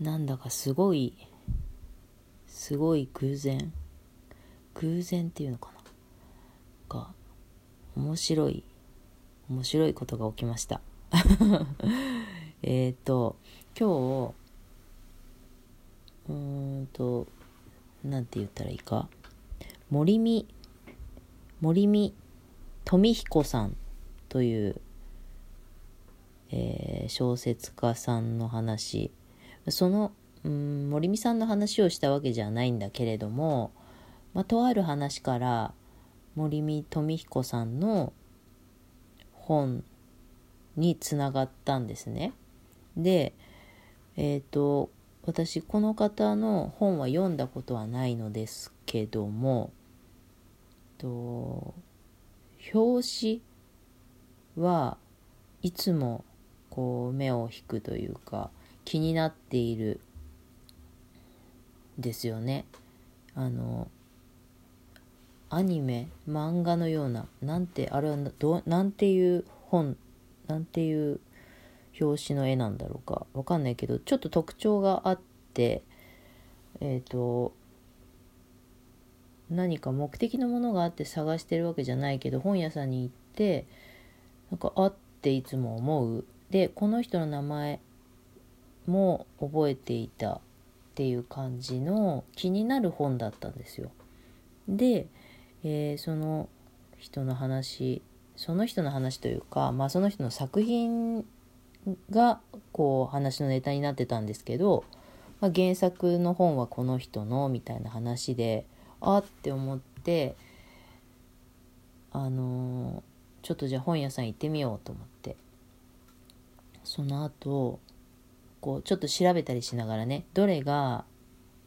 なんだかすごいすごい偶然。偶然っていうのかな？が面白い面白いことが起きました。えっと今日うーんとなんて言ったらいいか？森見森見富彦さんという、えー小説家さんの話そのうん森見さんの話をしたわけじゃないんだけれども、まあ、とある話から森見富彦さんの本につながったんですね。でえっ、と私この方の本は読んだことはないのですけどもと表紙はいつもこう目を引くというか気になっているですよね。あのアニメ漫画のようななんてあれはどなんていう本なんていう表紙の絵なんだろうかわかんないけどちょっと特徴があってえっ、と何か目的のものがあって探してるわけじゃないけど本屋さんに行ってなんかあっていつも思うでこの人の名前も覚えていたっていう感じの気になる本だったんですよ。で、えーその人の話その人の話というか、まあ、その人の作品がこう話のネタになってたんですけど、まあ、原作の本はこの人のみたいな話であって思ってあのーちょっとじゃあ本屋さん行ってみようと思ってその後こうちょっと調べたりしながらねどれが、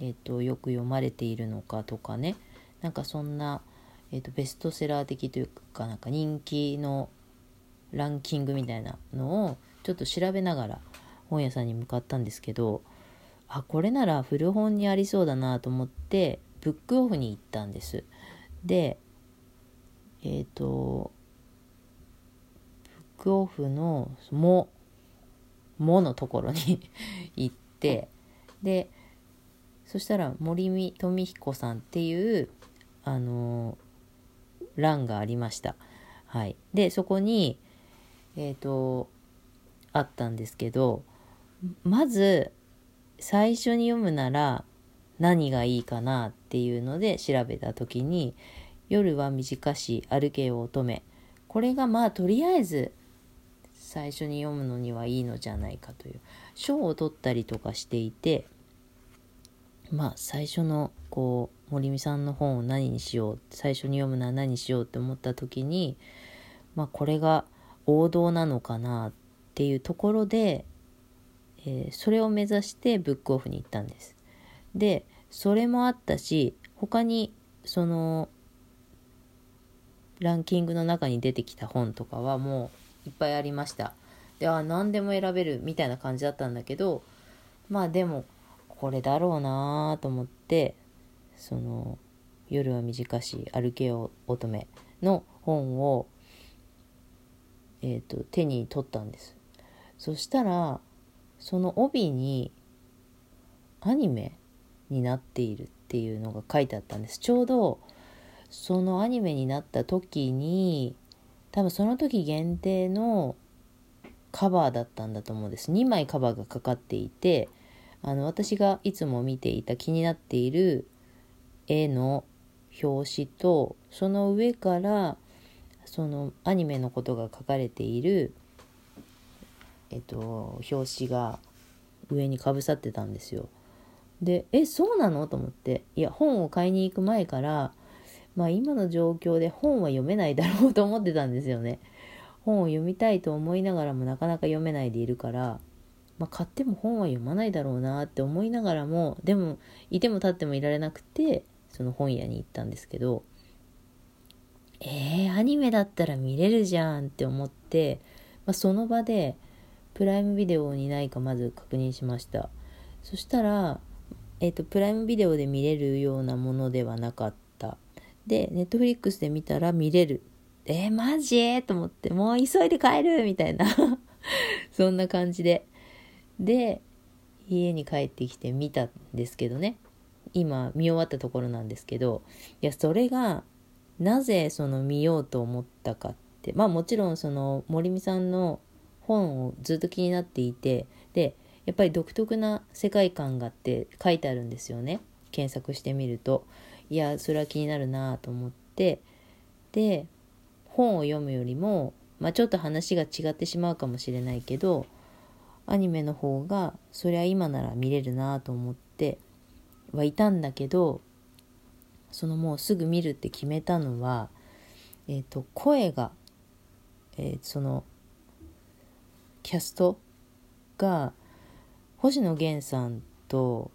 えっとよく読まれているのかとかねなんかそんな、えっとベストセラー的というかなんか人気のランキングみたいなのをちょっと調べながら本屋さんに向かったんですけどあこれなら古本にありそうだなと思ってブックオフに行ったんです。でえっ、とブックオフの「も」「も」のところに 行ってでそしたら森見富彦さんっていうあの欄がありました。はい、でそこにえっ、とあったんですけどまず最初に読むなら何がいいかなっていうので調べた時に「夜は短し歩けよ乙女」これがまあとりあえず最初に読むのにはいいのじゃないかという賞を取ったりとかしていてまあ最初のこう森美さんの本を何にしよう最初に読むのは何にしようって思った時にまあこれが王道なのかなっていうところで、えーそれを目指してブックオフに行ったんです。でそれもあったし他にそのランキングの中に出てきた本とかはもういっぱいありました。であ何でも選べるみたいな感じだったんだけどまあでもこれだろうなと思ってその「夜は短し歩けよ乙女」の本を、えー、と手に取ったんです。そしたらその帯にアニメになっているっていうのが書いてあったんです。ちょうどそのアニメになった時に多分その時限定のカバーだったんだと思うんです。2枚カバーがかかっていてあの私がいつも見ていた気になっている絵の表紙とその上からそのアニメのことが書かれているえっと表紙が上にかぶさってたんですよ。でえそうなの？と思って。いや本を買いに行く前からまあ今の状況で本は読めないだろうと思ってたんですよね。本を読みたいと思いながらもなかなか読めないでいるから、まあ、買っても本は読まないだろうなって思いながらもでもいても立ってもいられなくてその本屋に行ったんですけどえー、アニメだったら見れるじゃんって思って、まあ、その場でプライムビデオにないかまず確認しましたそしたら、えっとプライムビデオで見れるようなものではなかったでネットフリックスで見たら見れる。えー、マジ？と思ってもう急いで帰る？みたいな。そんな感じで。で家に帰ってきて見たんですけどね。今見終わったところなんですけどいやそれがなぜその見ようと思ったかって。まあもちろんその森美さんの本をずっと気になっていてでやっぱり独特な世界観があって書いてあるんですよね。検索してみると。いやそれは気になるなと思って。で本を読むよりも、まあ、ちょっと話が違ってしまうかもしれないけどアニメの方がそりゃ今なら見れるなと思ってはいたんだけどそのもうすぐ見るって決めたのは、えーと、声が、えー、そのキャストが星野源さんと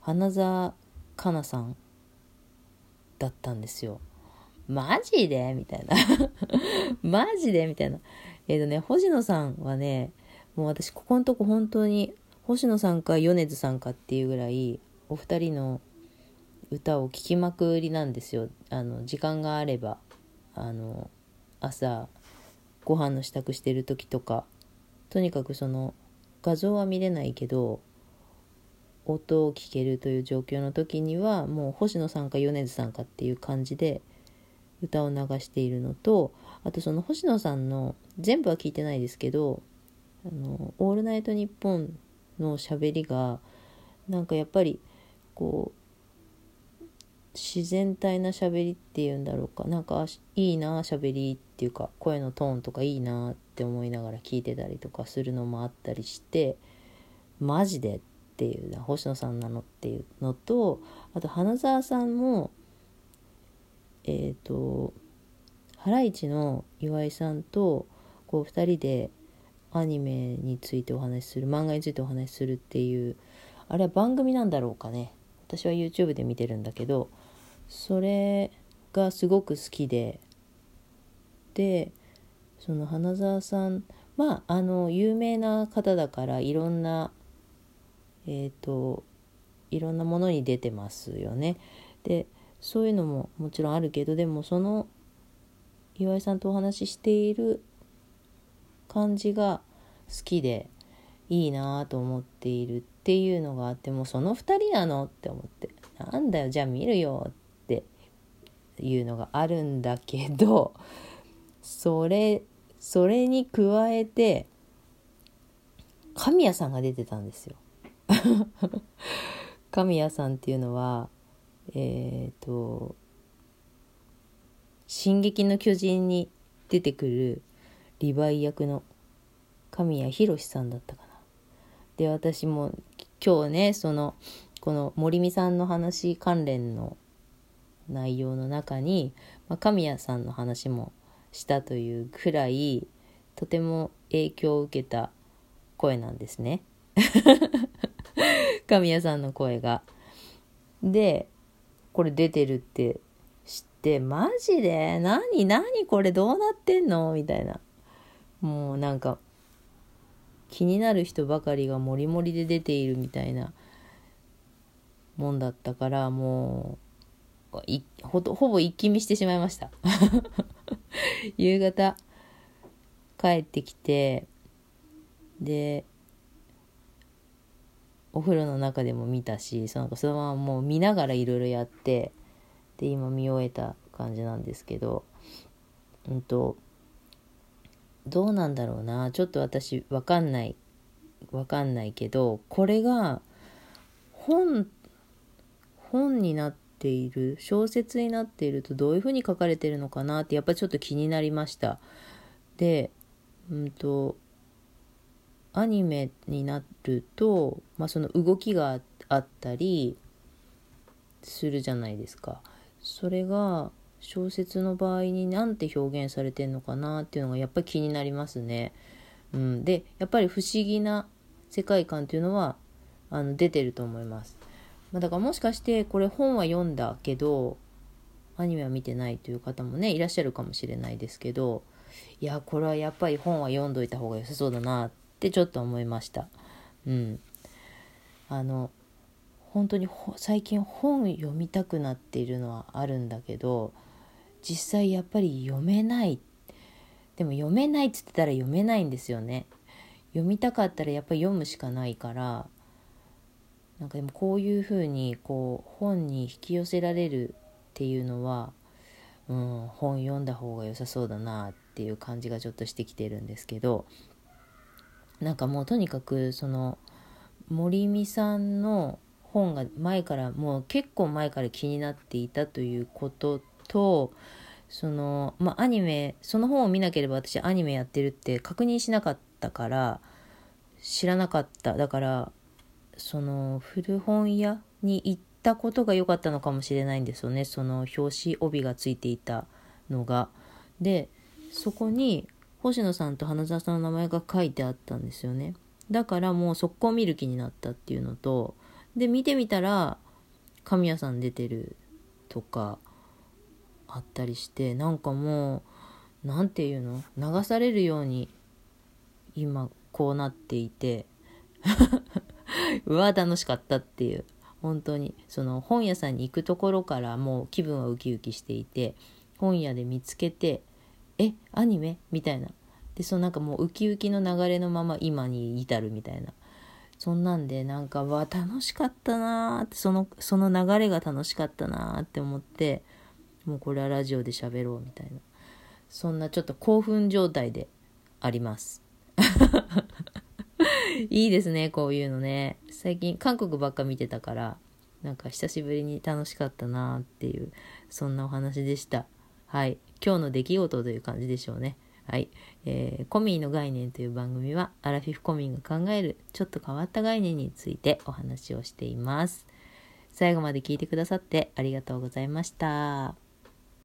花澤香菜さんだったんですよ。マジで？みたいな マジで？みたいな。えっ、ー、とね、星野さんはね、もう私ここのとこ本当に星野さんか米津さんかっていうぐらいお二人の歌を聴きまくりなんですよあの時間があればあの朝ご飯の支度してる時とかとにかくその画像は見れないけど音を聞けるという状況の時にはもう星野さんか米津さんかっていう感じで歌を流しているのとあとその星野さんの全部は聞いてないですけど「あのオールナイトニッポン」のしゃべりがなんかやっぱりこう自然体な喋りっていうんだろうかなんかいいな喋りっていうか声のトーンとかいいなって思いながら聞いてたりとかするのもあったりしてマジでっていう星野さんなのっていうのとあと花澤さんもえっ、ー、とハライチの岩井さんとこう2人でアニメについてお話しする漫画についてお話しするっていうあれは番組なんだろうかね。私は YouTube で見てるんだけどそれがすごく好きででその花澤さんまああの有名な方だからいろんなえっ、ー、といろんなものに出てますよね。でそういうのももちろんあるけどでもその岩井さんとお話ししている感じが好きでいいなと思っているっていうのがあってもうその2人なのって思ってなんだよじゃあ見るよっていうのがあるんだけどそれそれに加えて神谷さんが出てたんですよ。神谷さんっていうのはえっ、ー、と「進撃の巨人」に出てくるリヴァイ役の神谷博さんだったかな。で私も今日ねそのこの森美さんの話関連の内容の中に、まあ、神谷さんの話もしたというくらいとても影響を受けた声なんですね。神谷さんの声が。でこれ出てるって知ってマジで？何？何？これどうなってんの？みたいな。もうなんか気になる人ばかりがモリモリで出ているみたいなもんだったからもうほほぼ一気見してしまいました。夕方帰ってきてでお風呂の中でも見たしそのそのままもう見ながらいろいろやってで今見終えた感じなんですけどうんとどうなんだろうな。ちょっと私わかんないわかんないけどこれが本本になっている小説になっているとどういうふうに書かれてるのかなってやっぱちょっと気になりました。でうんとアニメになると、まあ、その動きがあったりするじゃないですかそれが小説の場合に何て表現されてんのかなっていうのがやっぱり気になりますね。うん、でやっぱり不思議な世界観っていうのはあの出てると思います。まあ、だからもしかしてこれ本は読んだけどアニメは見てないという方もねいらっしゃるかもしれないですけどいやこれはやっぱり本は読んどいた方が良さそうだなってってちょっと思いました。うん。あの本当に最近本読みたくなっているのはあるんだけど実際やっぱり読めないでも読めないっつってたら読めないんですよね読みたかったらやっぱり読むしかないからなんかでもこういうふうにこう本に引き寄せられるっていうのは、うん、本読んだ方が良さそうだなっていう感じがちょっとしてきてるんですけどなんかもうとにかくその森美さんの本が前からもう結構前から気になっていたということとそのまあアニメその本を見なければ私アニメやってるって確認しなかったから知らなかっただからその古本屋に行ったことが良かったのかもしれないんですよねその表紙帯がついていたのが。でそこに星野さんと花澤さんの名前が書いてあったんですよね。だからもう速攻見る気になったっていうのとで見てみたら神谷さん出てるとかあったりしてなんかもう何て言うの流されるように今こうなっていて うわ楽しかったっていう本当にその本屋さんに行くところからもう気分はウキウキしていて本屋で見つけてえアニメ？みたいな。でそのなんかもうウキウキの流れのまま今に至るみたいな。そんなんでなんかわ楽しかったなーってそのその流れが楽しかったなーって思ってもうこれはラジオで喋ろうみたいな。そんなちょっと興奮状態であります。いいですねこういうのね。最近韓国ばっか見てたからなんか久しぶりに楽しかったなーっていうそんなお話でした。はい今日の出来事という感じでしょうねはい、えー、コミーの概念という番組はアラフィフコミーが考えるちょっと変わった概念についてお話をしています。最後まで聞いてくださってありがとうございました。